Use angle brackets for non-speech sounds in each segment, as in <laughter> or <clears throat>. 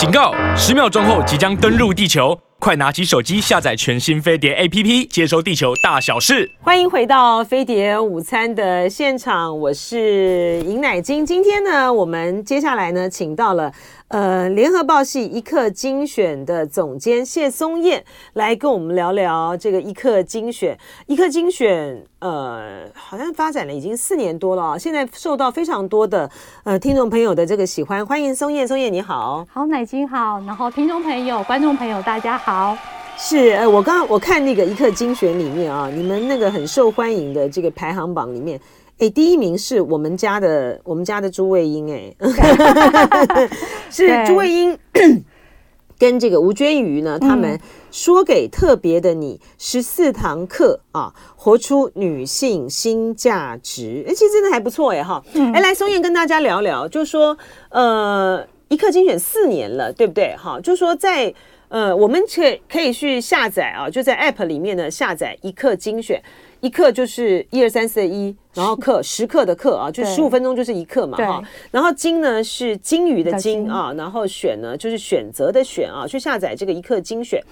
警告！十秒钟后即将登陆地球，快拿起手机下载全新飞碟 APP，接收地球大小事。欢迎回到飞碟午餐的现场，我是尹乃金。今天呢，我们接下来呢，请到了。呃，联合报系一刻精选的总监谢松燕来跟我们聊聊这个一刻精选。一刻精选，呃，好像发展了已经四年多了啊，现在受到非常多的呃听众朋友的这个喜欢。欢迎松燕，松燕你好，好，乃菁好，然后听众朋友、观众朋友大家好。是，呃，我刚刚我看那个一刻精选里面啊，你们那个很受欢迎的这个排行榜里面。哎，第一名是我们家的，我们家的朱卫英，哎，<laughs> 是朱卫英 <clears throat> 跟这个吴娟瑜呢，他们说给特别的你十四堂课啊，活出女性新价值。哎，其实真的还不错哎哈。哎，来松燕跟大家聊聊，就说呃，一刻精选四年了，对不对？哈，就说在呃，我们可可以去下载啊，就在 App 里面呢下载一刻精选。一克就是一二三四的一，然后课时刻的课啊，就十五分钟就是一克嘛哈。然后金呢是金鱼的金啊，然后选呢就是选择的选啊，去下载这个一克精选。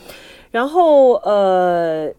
然后呃，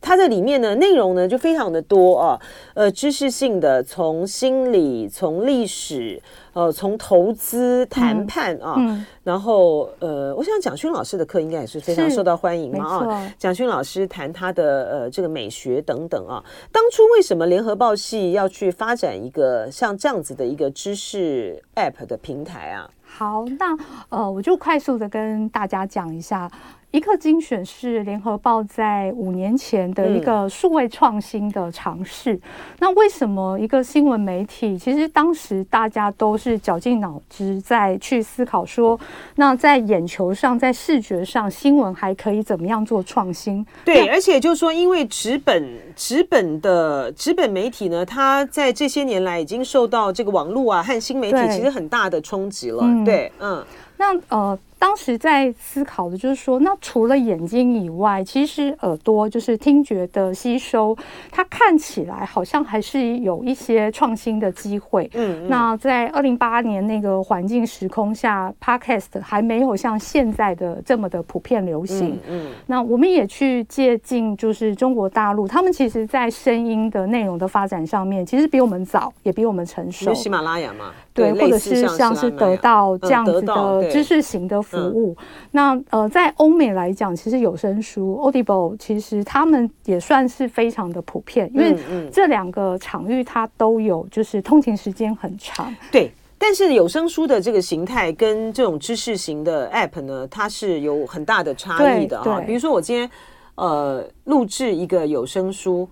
它这里面呢内容呢就非常的多啊，呃，知识性的，从心理，从历史。呃，从投资谈判啊，嗯、然后呃，我想蒋勋老师的课应该也是非常受到欢迎嘛啊。蒋勋老师谈他的呃这个美学等等啊。当初为什么联合报系要去发展一个像这样子的一个知识 App 的平台啊？好，那呃，我就快速的跟大家讲一下。一刻精选是联合报在五年前的一个数位创新的尝试。嗯、那为什么一个新闻媒体，其实当时大家都是绞尽脑汁在去思考说，那在眼球上，在视觉上，新闻还可以怎么样做创新？对，而且就是说，因为纸本纸本的纸本媒体呢，它在这些年来已经受到这个网络啊和新媒体其实很大的冲击了。对，对嗯，那呃。当时在思考的就是说，那除了眼睛以外，其实耳朵就是听觉的吸收，它看起来好像还是有一些创新的机会。嗯，嗯，那在二零八二年那个环境时空下，Podcast 还没有像现在的这么的普遍流行。嗯，嗯，那我们也去借鉴，就是中国大陆，他们其实在声音的内容的发展上面，其实比我们早，也比我们成熟。喜马拉雅嘛。对，或者是像是得到这样子的知识型的服务。那呃，在欧美来讲，其实有声书 Audible 其实他们也算是非常的普遍，因为这两个场域它都有，就是通勤时间很长。对，但是有声书的这个形态跟这种知识型的 App 呢，它是有很大的差异的哈。比如说我今天呃录制一个有声书，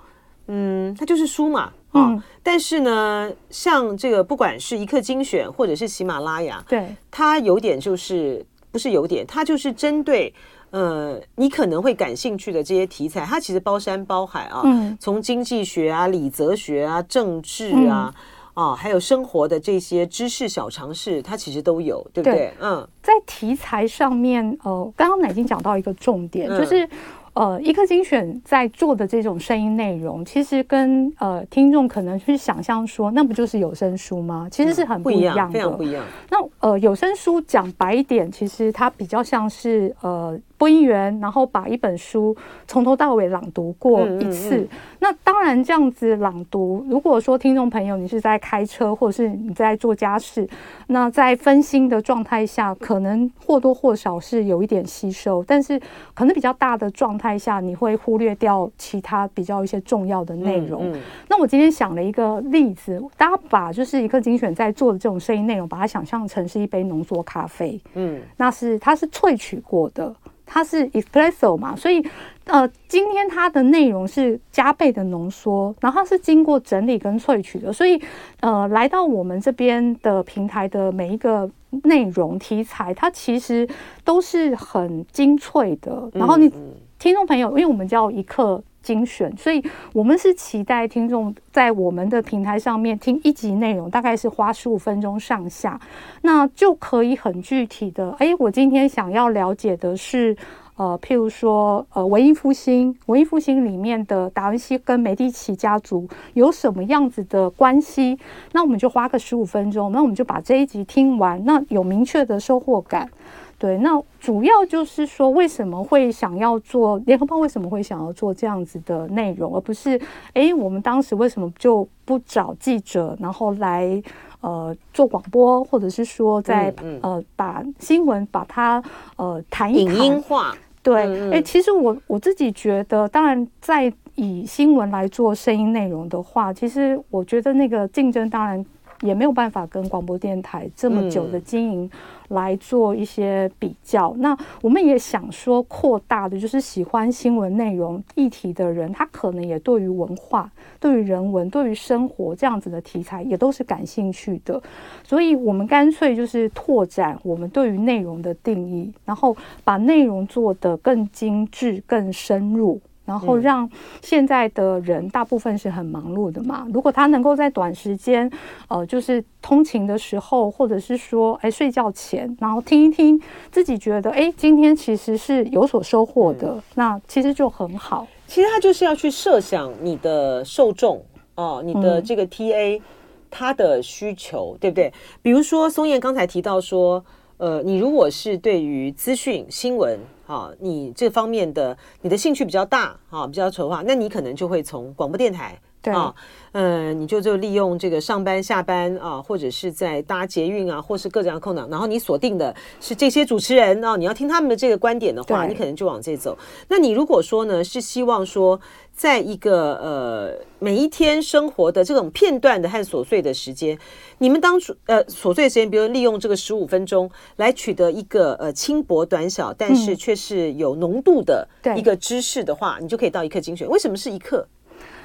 嗯，它就是书嘛。嗯，但是呢，像这个不管是一刻精选或者是喜马拉雅，对，它有点就是不是有点，它就是针对呃你可能会感兴趣的这些题材，它其实包山包海啊，嗯，从经济学啊、理则学啊、政治啊、嗯、啊，还有生活的这些知识小常识，它其实都有，对不对？对，嗯，在题材上面，呃，刚刚乃菁讲到一个重点，嗯、就是。呃，一刻精选在做的这种声音内容，其实跟呃听众可能去想象说，那不就是有声书吗？其实是很不一样的，嗯、非常不一样。那呃，有声书讲白一点，其实它比较像是呃。播音员，然后把一本书从头到尾朗读过一次。嗯嗯嗯、那当然，这样子朗读，如果说听众朋友你是在开车，或者是你在做家事，那在分心的状态下，可能或多或少是有一点吸收，但是可能比较大的状态下，你会忽略掉其他比较一些重要的内容。嗯嗯、那我今天想了一个例子，大家把就是一个精选在做的这种声音内容，把它想象成是一杯浓缩咖啡。嗯，那是它是萃取过的。它是 espresso 嘛，所以呃，今天它的内容是加倍的浓缩，然后它是经过整理跟萃取的，所以呃，来到我们这边的平台的每一个内容题材，它其实都是很精粹的。然后你听众朋友，因为我们叫一刻精选，所以我们是期待听众在我们的平台上面听一集内容，大概是花十五分钟上下，那就可以很具体的，哎，我今天想要了解的是，呃，譬如说，呃，文艺复兴，文艺复兴里面的达文西跟梅第奇家族有什么样子的关系？那我们就花个十五分钟，那我们就把这一集听完，那有明确的收获感。对，那主要就是说，为什么会想要做联合报？为什么会想要做这样子的内容，而不是哎，我们当时为什么就不找记者，然后来呃做广播，或者是说在嗯嗯呃把新闻把它呃谈一谈，影音化？对，哎、嗯，其实我我自己觉得，当然在以新闻来做声音内容的话，其实我觉得那个竞争当然也没有办法跟广播电台这么久的经营。来做一些比较，那我们也想说扩大的，就是喜欢新闻内容议题的人，他可能也对于文化、对于人文、对于生活这样子的题材也都是感兴趣的，所以我们干脆就是拓展我们对于内容的定义，然后把内容做得更精致、更深入。然后让现在的人大部分是很忙碌的嘛，如果他能够在短时间，呃，就是通勤的时候，或者是说，哎，睡觉前，然后听一听，自己觉得，哎，今天其实是有所收获的，那其实就很好。其实他就是要去设想你的受众哦，你的这个 TA，他的需求，对不对？比如说松燕刚才提到说，呃，你如果是对于资讯新闻。好，你这方面的你的兴趣比较大，好，比较筹划，那你可能就会从广播电台，对啊，嗯、呃，你就就利用这个上班下班啊，或者是在搭捷运啊，或是各种的空档，然后你锁定的是这些主持人啊，你要听他们的这个观点的话，你可能就往这走。那你如果说呢，是希望说。在一个呃每一天生活的这种片段的和琐碎的时间，你们当初呃琐碎的时间，比如利用这个十五分钟来取得一个呃轻薄短小，但是却是有浓度的一个知识的话，嗯、你就可以到一刻精选。为什么是一刻？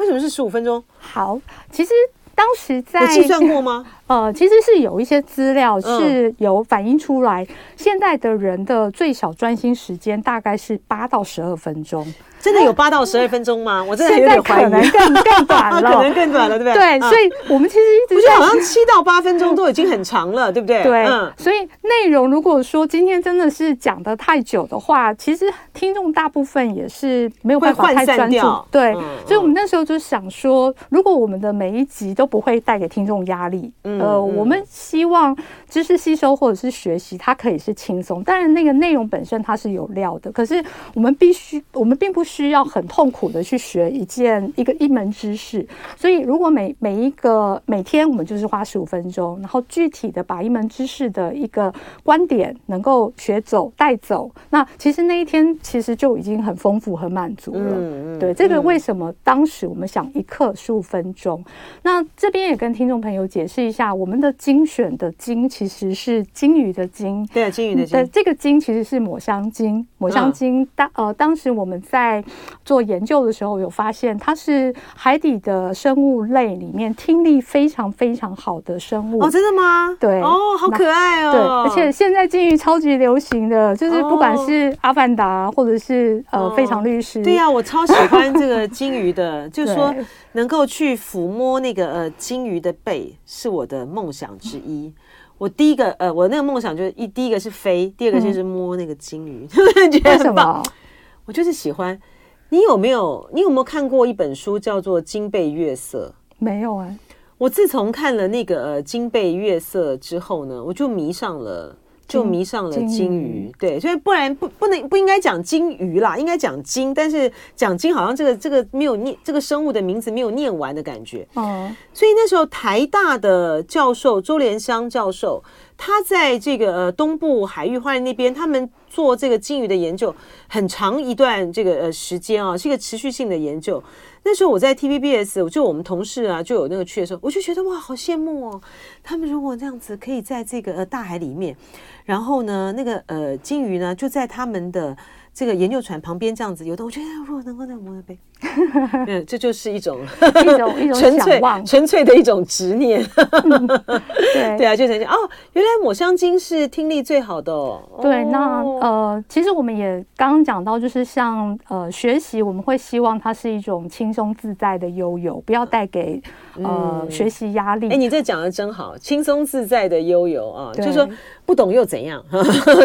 为什么是十五分钟？好，其实当时在计算过吗？<laughs> 呃，其实是有一些资料是有反映出来，嗯、现在的人的最小专心时间大概是八到十二分钟。真的有八到十二分钟吗？<laughs> 我真的有点怀疑，可能更更短了，<laughs> 可能更短了，对不对？对，所以我们其实一直觉得好像七到八分钟都已经很长了，对不对？对，所以内容如果说今天真的是讲的太久的话，其实听众大部分也是没有办法太专注。对，所以我们那时候就想说，如果我们的每一集都不会带给听众压力，呃，我们希望知识吸收或者是学习，它可以是轻松。当然，那个内容本身它是有料的，可是我们必须，我们并不。需要很痛苦的去学一件一个一门知识，所以如果每每一个每天我们就是花十五分钟，然后具体的把一门知识的一个观点能够学走带走，那其实那一天其实就已经很丰富很满足了。嗯、对，这个为什么当时我们想一课十五分钟？嗯、那这边也跟听众朋友解释一下，我们的精选的精其实是鲸鱼的鲸，对，鲸鱼的鲸，这个鲸其实是抹香鲸，抹香鲸当呃当时我们在做研究的时候，有发现它是海底的生物类里面听力非常非常好的生物哦，真的吗？对哦，好可爱哦。对，而且现在鲸鱼超级流行的，就是不管是阿凡达或者是呃非常律师，对呀，我超喜欢这个鲸鱼的，就是说 <laughs> 能够去抚摸那个呃鲸鱼的背，是我的梦想之一。我第一个呃，我那个梦想就是一第一个是飞，第二个就是摸那个金鱼，<laughs> 觉得很棒。我就是喜欢。你有没有？你有没有看过一本书叫做《金背月色》？没有啊。我自从看了那个呃《金背月色》之后呢，我就迷上了，就迷上了金鱼。鱼对，所以不然不不能不应该讲金鱼啦，应该讲金。但是讲金好像这个这个没有念这个生物的名字没有念完的感觉。哦。所以那时候台大的教授周连香教授。他在这个呃东部海域花莲那边，他们做这个鲸鱼的研究很长一段这个呃时间啊，是一个持续性的研究。那时候我在 TVBS，就我们同事啊就有那个去的时候，我就觉得哇，好羡慕哦！他们如果这样子可以在这个呃大海里面，然后呢，那个呃鲸鱼呢就在他们的。这个研究船旁边这样子游动，我觉得如果能够在摸个背，<laughs> 嗯，这就是一种一种一种 <laughs> 纯粹纯粹的一种执念。嗯、对 <laughs> 对啊，就这样哦，原来抹香鲸是听力最好的哦。对，那呃，其实我们也刚刚讲到，就是像呃学习，我们会希望它是一种轻松自在的悠游，不要带给呃、嗯、学习压力。哎，你这讲的真好，轻松自在的悠游啊，就是说不懂又怎样，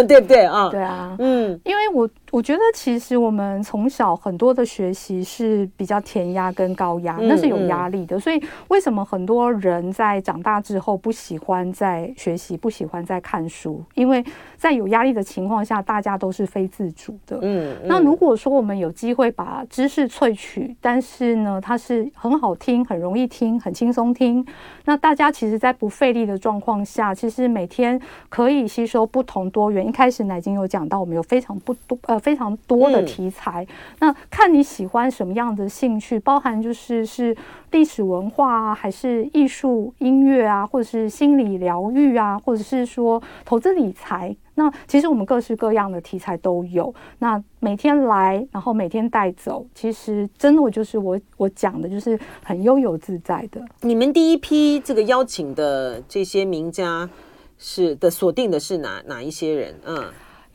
对不对啊？对啊，嗯，因为我。我觉得其实我们从小很多的学习是是比较填压跟高压，那是有压力的。所以为什么很多人在长大之后不喜欢在学习，不喜欢在看书？因为在有压力的情况下，大家都是非自主的。嗯，那如果说我们有机会把知识萃取，但是呢，它是很好听、很容易听、很轻松听，那大家其实，在不费力的状况下，其实每天可以吸收不同多元。一开始奶金有讲到，我们有非常不多呃非常多的题材。嗯、那看你喜欢什么样的兴趣，包含就是是历史文化啊，还是艺术音乐啊，或者是心理疗愈啊，或者是说投资理财。那其实我们各式各样的题材都有。那每天来，然后每天带走，其实真的我就是我我讲的就是很悠游自在的。你们第一批这个邀请的这些名家是的锁定的是哪哪一些人？嗯。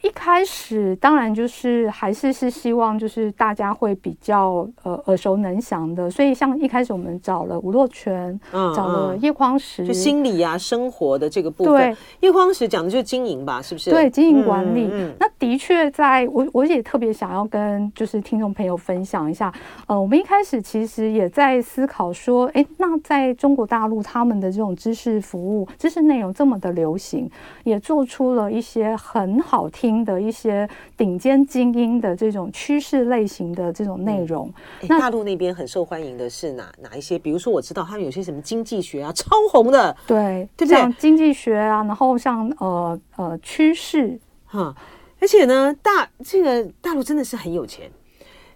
一开始当然就是还是是希望就是大家会比较呃耳熟能详的，所以像一开始我们找了吴若权，嗯，找了叶匡时，就心理啊生活的这个部分。对，叶匡时讲的就是经营吧，是不是？对，经营管理。嗯嗯、那的确在我我也特别想要跟就是听众朋友分享一下，呃，我们一开始其实也在思考说，哎，那在中国大陆他们的这种知识服务、知识内容这么的流行，也做出了一些很好听。的一些顶尖精英的这种趋势类型的这种内容，嗯、那大陆那边很受欢迎的是哪哪一些？比如说我知道他们有些什么经济学啊，超红的，对，对不对？像经济学啊，然后像呃呃趋势哈，而且呢，大这个大陆真的是很有钱，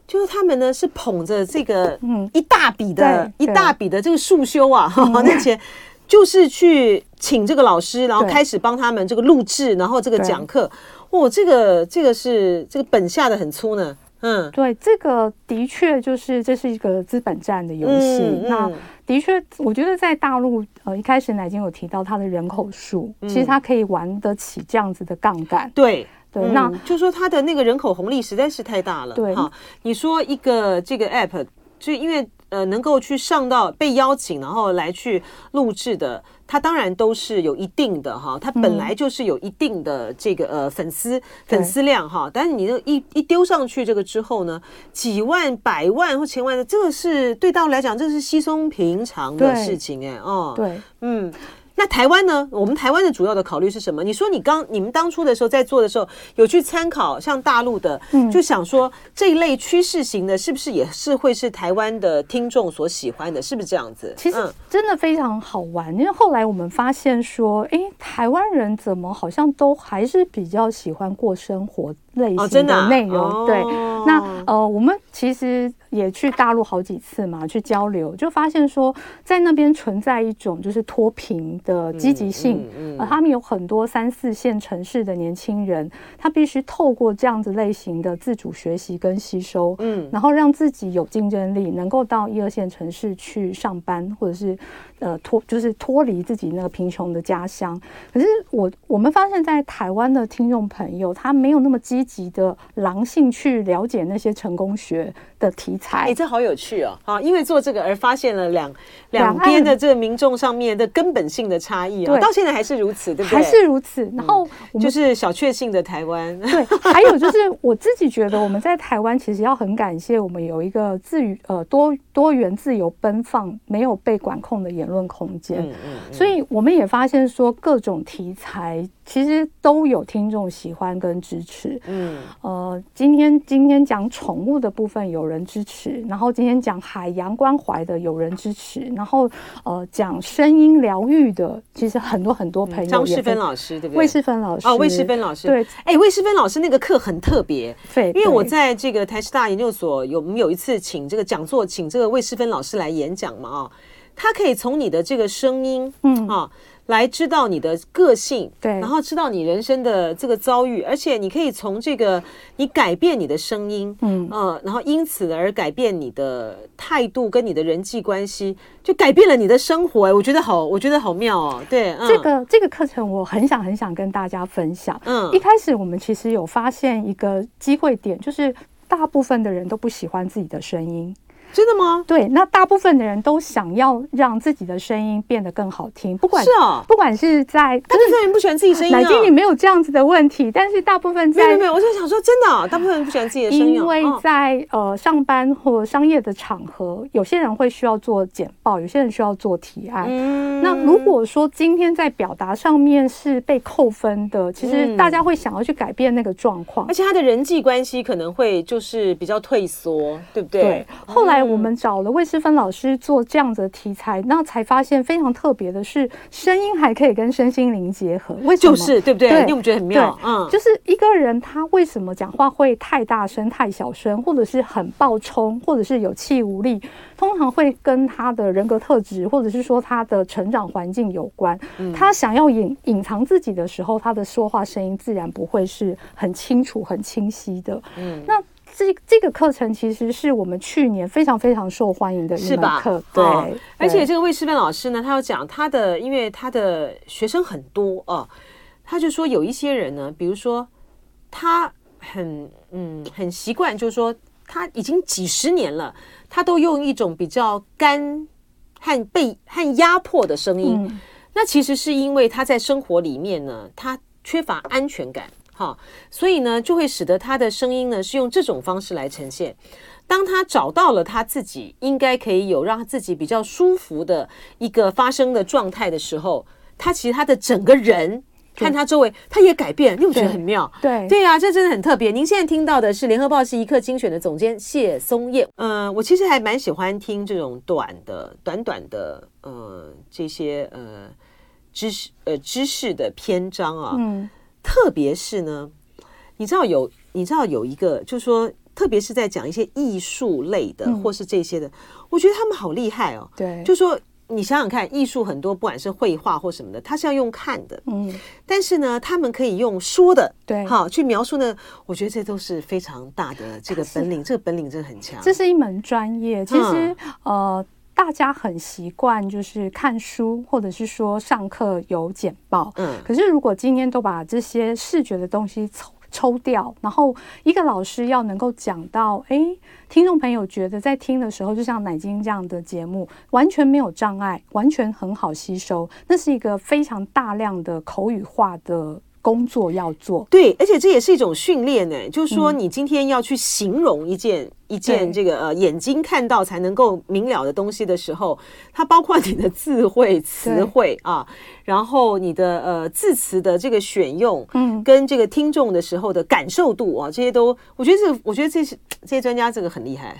就是他们呢是捧着这个嗯一大笔的一大笔的这个束修啊，哈、嗯，<laughs> 那钱。就是去请这个老师，然后开始帮他们这个录制，然后这个讲课。哦，这个这个是这个本下的很粗呢。嗯，对，这个的确就是这是一个资本战的游戏。嗯嗯、那的确，我觉得在大陆，呃，一开始奶金有提到它的人口数，嗯、其实它可以玩得起这样子的杠杆。对对，嗯、那就说它的那个人口红利实在是太大了。对，哈，你说一个这个 app，就因为。呃，能够去上到被邀请，然后来去录制的，他当然都是有一定的哈，他本来就是有一定的这个呃粉丝粉丝量哈。但是你这一一丢上去这个之后呢，几万、百万或千万的，这个是对大陆来讲，这是稀松平常的事情哎哦，对，嗯。那台湾呢？我们台湾的主要的考虑是什么？你说你刚你们当初的时候在做的时候，有去参考像大陆的，嗯，就想说这一类趋势型的，是不是也是会是台湾的听众所喜欢的？是不是这样子？其实真的非常好玩，因为后来我们发现说，哎，台湾人怎么好像都还是比较喜欢过生活类型的内容。哦啊、对，那呃，我们其实。也去大陆好几次嘛，去交流，就发现说，在那边存在一种就是脱贫的积极性，嗯嗯嗯、呃，他们有很多三四线城市的年轻人，他必须透过这样子类型的自主学习跟吸收，嗯，然后让自己有竞争力，能够到一二线城市去上班，或者是呃脱就是脱离自己那个贫穷的家乡。可是我我们发现，在台湾的听众朋友，他没有那么积极的狼性去了解那些成功学的题材。哎，这好有趣哦！好，因为做这个而发现了两两边的这个民众上面的根本性的差异啊，对到现在还是如此，对不对？还是如此。然后就是小确幸的台湾。对，还有就是我自己觉得我们在台湾其实要很感谢我们有一个自由呃多多元自由奔放没有被管控的言论空间。嗯嗯嗯。所以我们也发现说各种题材。其实都有听众喜欢跟支持，嗯，呃，今天今天讲宠物的部分有人支持，然后今天讲海洋关怀的有人支持，然后呃讲声音疗愈的，其实很多很多朋友，张世芬老师对不对？魏世芬老师。哦，魏世芬老师。对，哎，魏世芬老师那个课很特别，对，因为我在这个台师大研究所有，我们有一次请这个讲座，请这个魏世芬老师来演讲嘛，啊，他可以从你的这个声音，嗯。啊。来知道你的个性，对，然后知道你人生的这个遭遇，而且你可以从这个你改变你的声音，嗯呃，然后因此而改变你的态度跟你的人际关系，就改变了你的生活。哎，我觉得好，我觉得好妙哦。对，嗯、这个这个课程我很想很想跟大家分享。嗯，一开始我们其实有发现一个机会点，就是大部分的人都不喜欢自己的声音。真的吗？对，那大部分的人都想要让自己的声音变得更好听，不管是啊，不管是在，大部分人不喜欢自己声音。乃菁，你没有这样子的问题，但是大部分在没有没有，我就想说真的，哦，大部分人不喜欢自己的声音，因为在呃上班或商业的场合，有些人会需要做简报，有些人需要做提案。嗯，那如果说今天在表达上面是被扣分的，其实大家会想要去改变那个状况，而且他的人际关系可能会就是比较退缩，对不对？对。后来我们找了魏诗芬老师做这样子的题材，那才发现非常特别的是，声音还可以跟身心灵结合。为什么？就是对不对？你有没有觉得很妙？嗯，就是一个人他为什么讲话会太大声、太小声，或者是很暴冲，或者是有气无力，通常会跟他的人格特质，或者是说他的成长环境有关。他想要隐隐藏自己的时候，他的说话声音自然不会是很清楚、很清晰的。嗯，那。这这个课程其实是我们去年非常非常受欢迎的一门课，对、哦。而且这个魏世芬老师呢，他要讲他的，因为他的学生很多哦，他就说有一些人呢，比如说他很嗯很习惯，就是说他已经几十年了，他都用一种比较干和被和压迫的声音，嗯、那其实是因为他在生活里面呢，他缺乏安全感。好，所以呢，就会使得他的声音呢是用这种方式来呈现。当他找到了他自己应该可以有让他自己比较舒服的一个发声的状态的时候，他其实他的整个人看他周围，他也改变，你不觉得很妙？对对啊，这真的很特别。您现在听到的是《联合报》是一刻精选的总监谢松燕。嗯、呃，我其实还蛮喜欢听这种短的、短短的呃这些呃知识呃知识的篇章啊。嗯。特别是呢，你知道有，你知道有一个，就是说，特别是在讲一些艺术类的，或是这些的，我觉得他们好厉害哦。对，就是说你想想看，艺术很多，不管是绘画或什么的，它是要用看的，嗯，但是呢，他们可以用说的，对，好去描述呢，我觉得这都是非常大的这个本领，这个本领真的很强。这是一门专业，其实呃。大家很习惯就是看书，或者是说上课有简报。嗯，可是如果今天都把这些视觉的东西抽抽掉，然后一个老师要能够讲到，哎，听众朋友觉得在听的时候，就像奶金这样的节目，完全没有障碍，完全很好吸收，那是一个非常大量的口语化的工作要做。对，而且这也是一种训练呢，就是说你今天要去形容一件。一件这个呃眼睛看到才能够明了的东西的时候，它包括你的智慧词汇啊，然后你的呃字词的这个选用，嗯，跟这个听众的时候的感受度啊，这些都我觉得这个我觉得这些这些专家这个很厉害，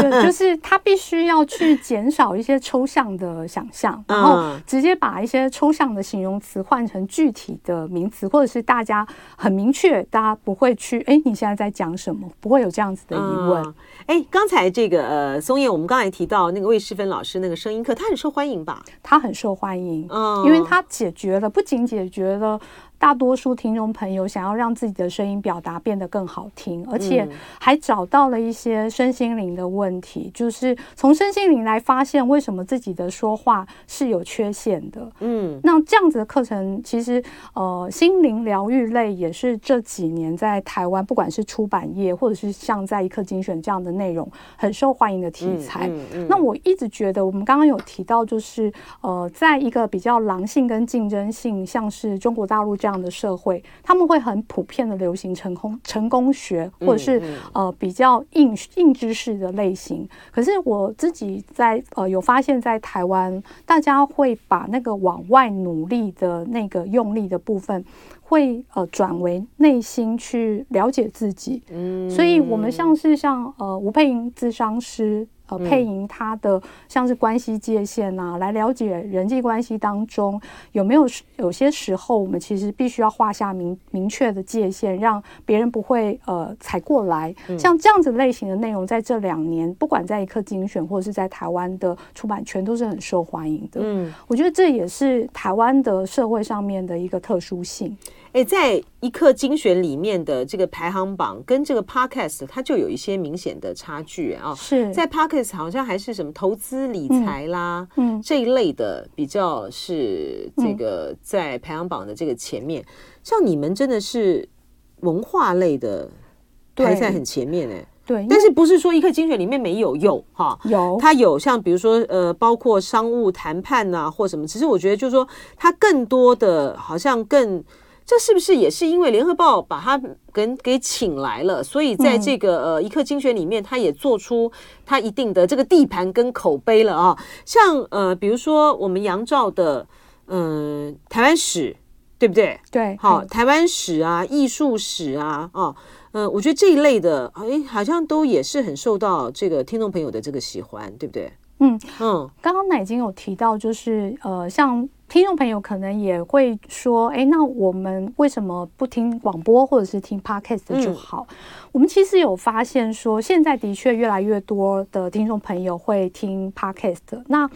对，就是他必须要去减少一些抽象的想象，<laughs> 然后直接把一些抽象的形容词换成具体的名词，或者是大家很明确，大家不会去哎你现在在讲什么，不会有这样子的疑问。哎，刚才这个呃，松叶，我们刚才提到那个魏世芬老师那个声音课，他很受欢迎吧？他很受欢迎，嗯，因为他解决了，不仅解决了。大多数听众朋友想要让自己的声音表达变得更好听，而且还找到了一些身心灵的问题，就是从身心灵来发现为什么自己的说话是有缺陷的。嗯，那这样子的课程，其实呃，心灵疗愈类也是这几年在台湾，不管是出版业或者是像在一刻精选这样的内容，很受欢迎的题材。嗯嗯嗯、那我一直觉得，我们刚刚有提到，就是呃，在一个比较狼性跟竞争性，像是中国大陆这样。的社会，他们会很普遍的流行成功成功学，或者是呃比较硬硬知识的类型。可是我自己在呃有发现，在台湾，大家会把那个往外努力的那个用力的部分，会呃转为内心去了解自己。嗯，所以我们像是像呃吴佩莹咨商师。呃，配音他的像是关系界限啊，来了解人际关系当中有没有有些时候，我们其实必须要画下明明确的界限，让别人不会呃踩过来。像这样子类型的内容，在这两年，不管在一刻精选或者是在台湾的出版圈，都是很受欢迎的。嗯，我觉得这也是台湾的社会上面的一个特殊性。哎，在一刻精选里面的这个排行榜跟这个 podcast 它就有一些明显的差距啊。是在 podcast 好像还是什么投资理财啦，嗯，这一类的比较是这个在排行榜的这个前面。嗯、像你们真的是文化类的排在很前面哎。对，但是不是说一课精选里面没有有哈？有，它有像比如说呃，包括商务谈判呐、啊、或什么。其实我觉得就是说，它更多的好像更，这是不是也是因为联合报把他给给请来了，所以在这个呃一刻精选里面，他也做出他一定的这个地盘跟口碑了啊。像呃，比如说我们杨照的嗯、呃、台湾史，对不对？对，好，台湾史啊，艺术史啊，哦。嗯，我觉得这一类的，哎，好像都也是很受到这个听众朋友的这个喜欢，对不对？嗯嗯，刚刚乃菁有提到，就是呃，像听众朋友可能也会说，哎，那我们为什么不听广播或者是听 podcast 就好？嗯、我们其实有发现说，现在的确越来越多的听众朋友会听 podcast。那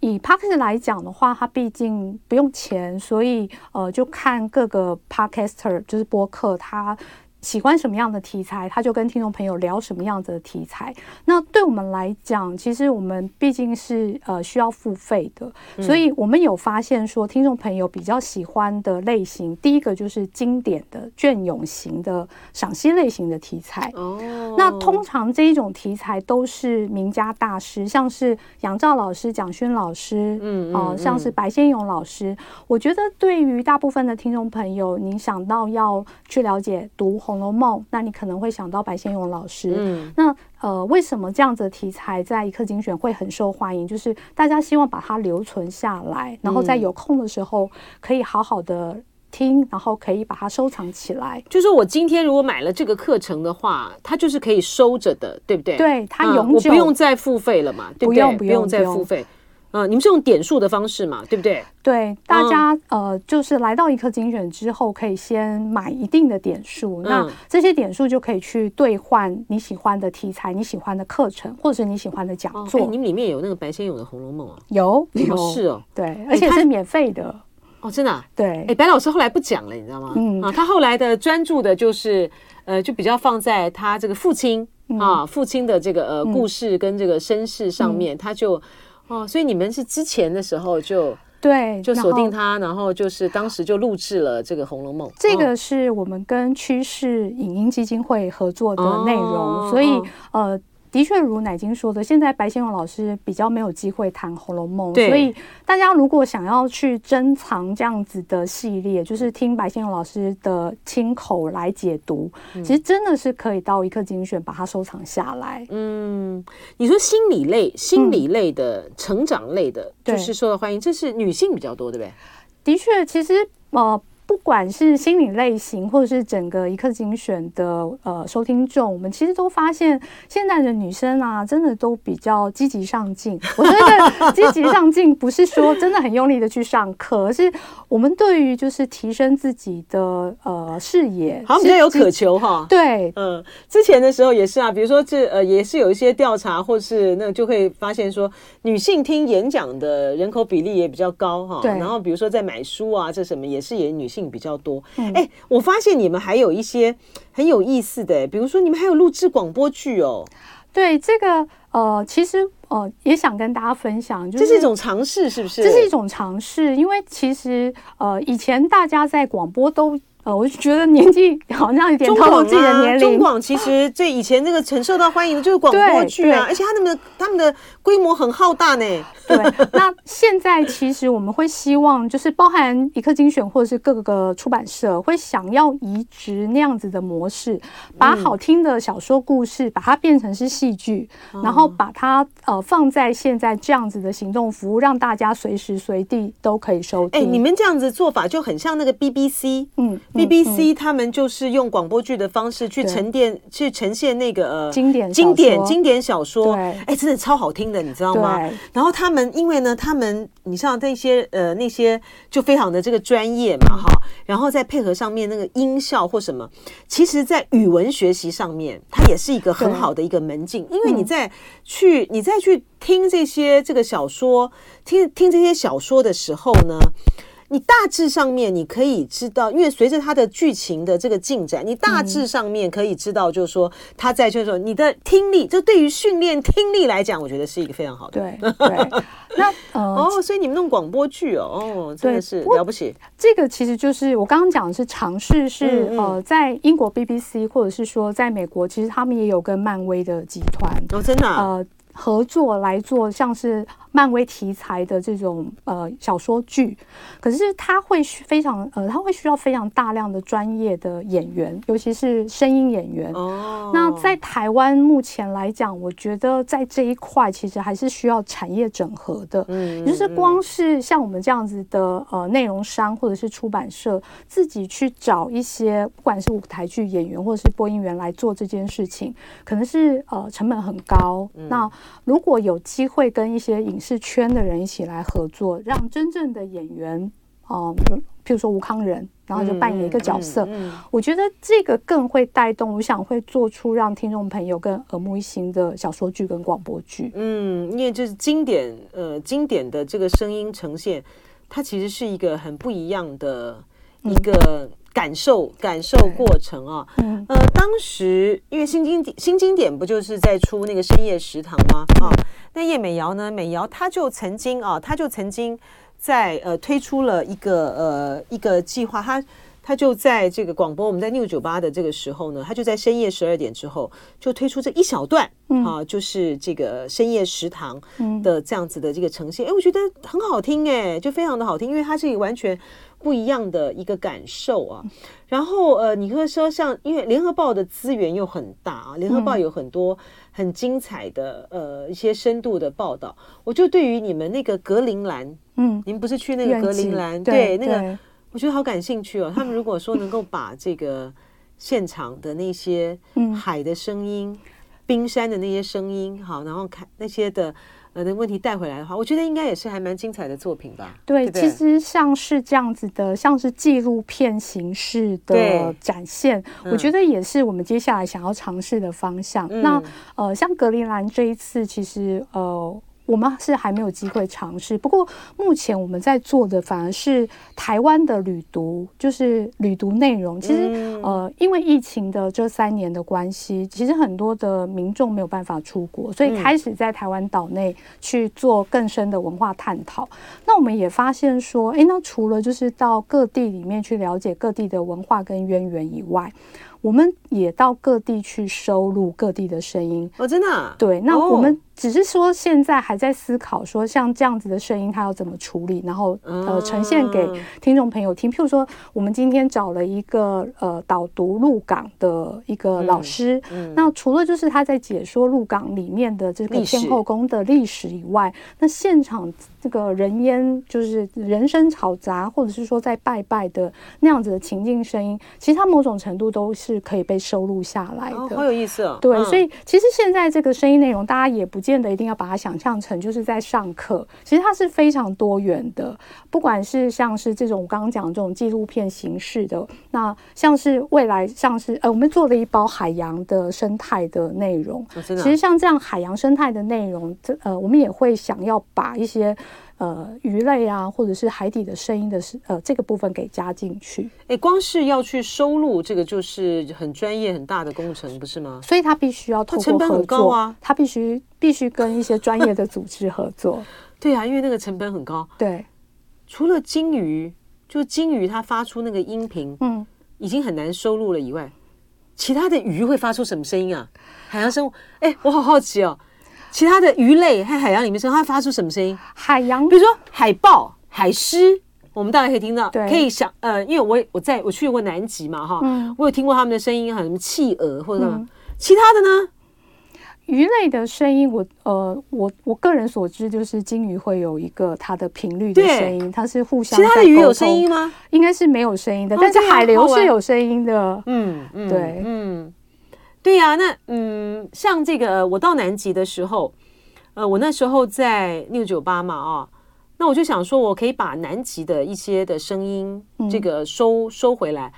以 podcast 来讲的话，它毕竟不用钱，所以呃，就看各个 podcaster 就是播客它。喜欢什么样的题材，他就跟听众朋友聊什么样子的题材。那对我们来讲，其实我们毕竟是呃需要付费的，所以我们有发现说，听众朋友比较喜欢的类型，第一个就是经典的隽永型的赏析类型的题材。哦，那通常这一种题材都是名家大师，像是杨照老师、蒋勋老师，嗯啊、呃，像是白先勇老师。我觉得对于大部分的听众朋友，你想到要去了解读《红楼梦》，那你可能会想到白先勇老师。嗯，那呃，为什么这样子的题材在一刻精选会很受欢迎？就是大家希望把它留存下来，然后在有空的时候可以好好的听，然后可以把它收藏起来。就是我今天如果买了这个课程的话，它就是可以收着的，对不对？对，它永久，嗯，我不用再付费了嘛，对不用，不用再付费。嗯，你们是用点数的方式嘛，对不对？对，大家、嗯、呃，就是来到一课精选之后，可以先买一定的点数，嗯、那这些点数就可以去兑换你喜欢的题材、你喜欢的课程，或者是你喜欢的讲座。哦、你们里面有那个白先勇的《红楼梦》啊？有，有，是哦，对，而且是免费的哦，真的、啊。对，哎，白老师后来不讲了，你知道吗？嗯啊，他后来的专注的就是呃，就比较放在他这个父亲、嗯、啊，父亲的这个呃故事跟这个身世上面，嗯、他就。哦，所以你们是之前的时候就对，就锁定他，然后就是当时就录制了这个《红楼梦》。这个是我们跟趋势影音基金会合作的内容，哦、所以呃。的确，如乃金说的，现在白先勇老师比较没有机会谈《红楼梦》，所以大家如果想要去珍藏这样子的系列，就是听白先勇老师的亲口来解读，嗯、其实真的是可以到一刻精选把它收藏下来。嗯，你说心理类、心理类的、嗯、成长类的，就是受到欢迎，这是女性比较多，对不对？的确，其实呃。不管是心理类型，或者是整个一刻精选的呃收听众，我们其实都发现现在的女生啊，真的都比较积极上进。<laughs> 我觉得积极上进不是说真的很用力的去上课，而是我们对于就是提升自己的呃视野，好像比较有渴求哈。对，嗯，之前的时候也是啊，比如说这呃也是有一些调查，或是那就会发现说女性听演讲的人口比例也比较高哈。对，然后比如说在买书啊，这什么也是也女性。比较多，哎，我发现你们还有一些很有意思的，比如说你们还有录制广播剧哦。对，这个呃，其实呃，也想跟大家分享，就是这是一种尝试，是不是？这是一种尝试，因为其实呃，以前大家在广播都。呃，我就觉得年纪 <laughs> 好像有点透露自己的年龄。中广其实这以前那个很受到欢迎的就是广播剧啊，而且他们的他们的规模很浩大呢。<laughs> 对，那现在其实我们会希望，就是包含一刻精选或者是各个出版社会想要移植那样子的模式，把好听的小说故事把它变成是戏剧，嗯、然后把它呃放在现在这样子的行动服务，让大家随时随地都可以收听。哎，你们这样子做法就很像那个 BBC，嗯。BBC 他们就是用广播剧的方式去沉淀、去呈现那个呃经典、经典、经典小说，哎，真的超好听的，你知道吗？然后他们因为呢，他们你像那些呃那些就非常的这个专业嘛，哈，然后再配合上面那个音效或什么，其实，在语文学习上面，它也是一个很好的一个门径，因为你在去你再去听这些这个小说，听听这些小说的时候呢。你大致上面你可以知道，因为随着它的剧情的这个进展，你大致上面可以知道，就是说他在就是说你的听力，这对于训练听力来讲，我觉得是一个非常好的。对对。<laughs> 那呃哦，所以你们弄广播剧哦，哦，真的是了不起。这个其实就是我刚刚讲的是尝试，是呃，在英国 BBC 或者是说在美国，其实他们也有跟漫威的集团哦，真的呃合作来做，像是。漫威题材的这种呃小说剧，可是它会非常呃，它会需要非常大量的专业的演员，尤其是声音演员。哦。那在台湾目前来讲，我觉得在这一块其实还是需要产业整合的。嗯。就是光是像我们这样子的呃内容商或者是出版社自己去找一些不管是舞台剧演员或者是播音员来做这件事情，可能是呃成本很高。嗯。那如果有机会跟一些影是圈的人一起来合作，让真正的演员啊，比、呃、譬如说吴康仁，然后就扮演一个角色。嗯嗯嗯、我觉得这个更会带动，我想会做出让听众朋友更耳目一新的小说剧跟广播剧。嗯，因为就是经典呃经典的这个声音呈现，它其实是一个很不一样的一个。嗯感受感受过程啊，嗯、呃，当时因为新经典新经典不就是在出那个深夜食堂吗？啊，那叶美瑶呢？美瑶她就曾经啊，她就曾经在呃推出了一个呃一个计划，她她就在这个广播，我们在 New 九八的这个时候呢，她就在深夜十二点之后就推出这一小段啊，就是这个深夜食堂的这样子的这个呈现，哎，我觉得很好听哎，就非常的好听，因为它是一个完全。不一样的一个感受啊，然后呃，你会说像，因为联合报的资源又很大啊，联合报有很多很精彩的呃一些深度的报道。我就对于你们那个格陵兰，嗯，你们不是去那个格陵兰，对，对那个我觉得好感兴趣哦。他们如果说能够把这个现场的那些海的声音、冰山的那些声音，好，然后看那些的。呃，的问题带回来的话，我觉得应该也是还蛮精彩的作品吧。对，对对其实像是这样子的，像是纪录片形式的展现，我觉得也是我们接下来想要尝试的方向。嗯、那呃，像格陵兰这一次，其实呃。我们是还没有机会尝试，不过目前我们在做的反而是台湾的旅读，就是旅读内容。其实，呃，因为疫情的这三年的关系，其实很多的民众没有办法出国，所以开始在台湾岛内去做更深的文化探讨。那我们也发现说，诶，那除了就是到各地里面去了解各地的文化跟渊源以外，我们也到各地去收录各地的声音。哦，真的啊？对，那我们。只是说现在还在思考，说像这样子的声音，它要怎么处理，然后呃呈现给听众朋友听。譬如说，我们今天找了一个呃导读鹿港的一个老师，嗯嗯、那除了就是他在解说鹿港里面的这个天后宫的历史以外，那现场这个人烟就是人声嘈杂，或者是说在拜拜的那样子的情境声音，其实它某种程度都是可以被收录下来的。哦、好有意思哦！对，嗯、所以其实现在这个声音内容，大家也不见得一定要把它想象成就是在上课，其实它是非常多元的。不管是像是这种我刚刚讲的这种纪录片形式的，那像是未来像是呃，我们做了一包海洋的生态的内容。哦、其实像这样海洋生态的内容，这呃，我们也会想要把一些。呃，鱼类啊，或者是海底的声音的是呃这个部分给加进去。哎，光是要去收录这个，就是很专业很大的工程，不是吗？所以他必须要透过合作，成本很高啊。他必须必须跟一些专业的组织合作。对啊，因为那个成本很高。对，除了鲸鱼，就鲸鱼它发出那个音频，嗯，已经很难收录了以外，其他的鱼会发出什么声音啊？海洋生物，哎，我好好奇哦。其他的鱼类和海洋里面声，它发出什么声音？海洋，比如说海豹、海狮，我们大概可以听到，可以想，呃，因为我我在我去过南极嘛，哈，嗯，我有听过他们的声音，像什么企鹅或者什么。嗯、其他的呢？鱼类的声音，我呃，我我个人所知，就是鲸鱼会有一个它的频率的声音，它是互相。其他的鱼有声音吗？应该是没有声音的，哦、但是海流是有声音的。嗯嗯，对，嗯。对呀、啊，那嗯，像这个我到南极的时候，呃，我那时候在 New 九八嘛，啊、哦，那我就想说，我可以把南极的一些的声音这个收、嗯、收回来。那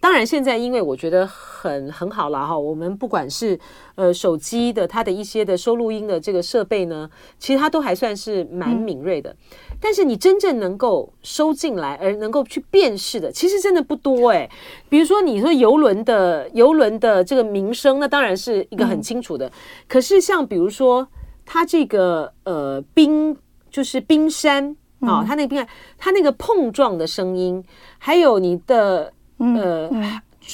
当然现在因为我觉得很很好了哈，我们不管是呃手机的它的一些的收录音的这个设备呢，其实它都还算是蛮敏锐的。嗯但是你真正能够收进来而能够去辨识的，其实真的不多哎。比如说你说游轮的游轮的这个名声，那当然是一个很清楚的。嗯、可是像比如说它这个呃冰就是冰山啊、哦，它那个冰它那个碰撞的声音，还有你的呃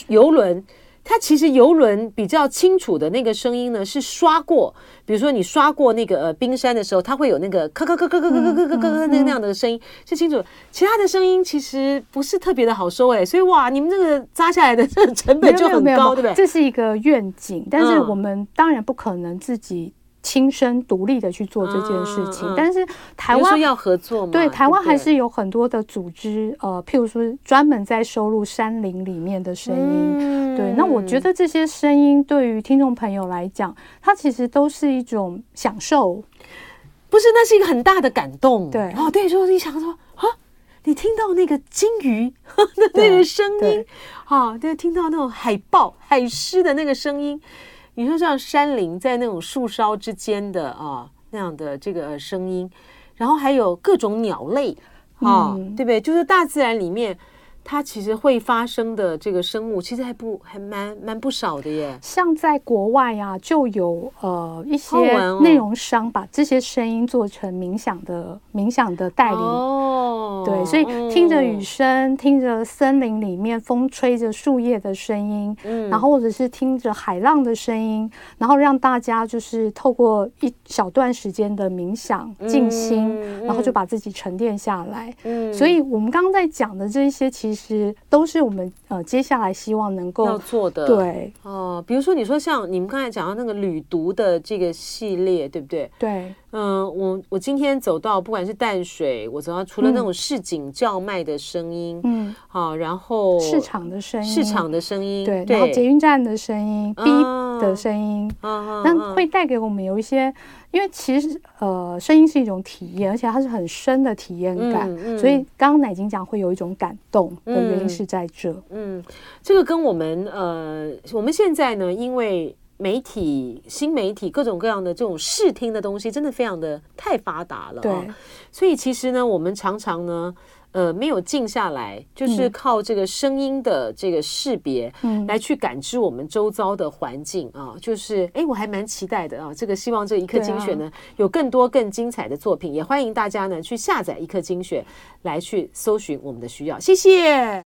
游轮。它其实游轮比较清楚的那个声音呢，是刷过，比如说你刷过那个呃冰山的时候，它会有那个咔咔咔咔咔咔咔咔咔咔那那样的声音是清楚。其他的声音其实不是特别的好收哎，所以哇，你们这个扎下来的这个成本就很高，对不对？这是一个愿景，但是我们当然不可能自己。亲身独立的去做这件事情，嗯嗯、但是台湾要合作吗？对，台湾还是有很多的组织，呃，譬如说专门在收录山林里面的声音。嗯、对，那我觉得这些声音对于听众朋友来讲，它其实都是一种享受，不是？那是一个很大的感动。对，哦，对，说你想说啊，你听到那个鲸鱼 <laughs> 的那个声音，啊，对，听到那种海豹、海狮的那个声音。你说像山林在那种树梢之间的啊那样的这个声音，然后还有各种鸟类啊，嗯、对不对？就是大自然里面。它其实会发生的这个生物，其实还不还蛮蛮不少的耶。像在国外啊，就有呃一些内容商把这些声音做成冥想的冥想的带领。哦，对，所以听着雨声，嗯、听着森林里面风吹着树叶的声音，嗯，然后或者是听着海浪的声音，然后让大家就是透过一小段时间的冥想静心，嗯、然后就把自己沉淀下来。嗯，所以我们刚刚在讲的这一些，其实。其实都是我们呃接下来希望能够要做的。对哦，比如说你说像你们刚才讲到那个旅读的这个系列，对不对？对，嗯、呃，我我今天走到不管是淡水，我走到除了那种市井叫卖的声音，嗯，好，然后市场的声音，市场的声音，对，然后捷运站的声音，B 的声音，那会带给我们有一些。因为其实呃，声音是一种体验，而且它是很深的体验感，嗯嗯、所以刚刚乃菁讲会有一种感动的原因是在这。嗯，嗯，这个跟我们呃，我们现在呢，因为媒体、新媒体各种各样的这种视听的东西，真的非常的太发达了，哦，对，所以其实呢，我们常常呢。呃，没有静下来，就是靠这个声音的这个识别，嗯，来去感知我们周遭的环境啊。就是，哎，我还蛮期待的啊。这个希望这一刻精选呢，有更多更精彩的作品，也欢迎大家呢去下载一刻精选来去搜寻我们的需要。谢谢。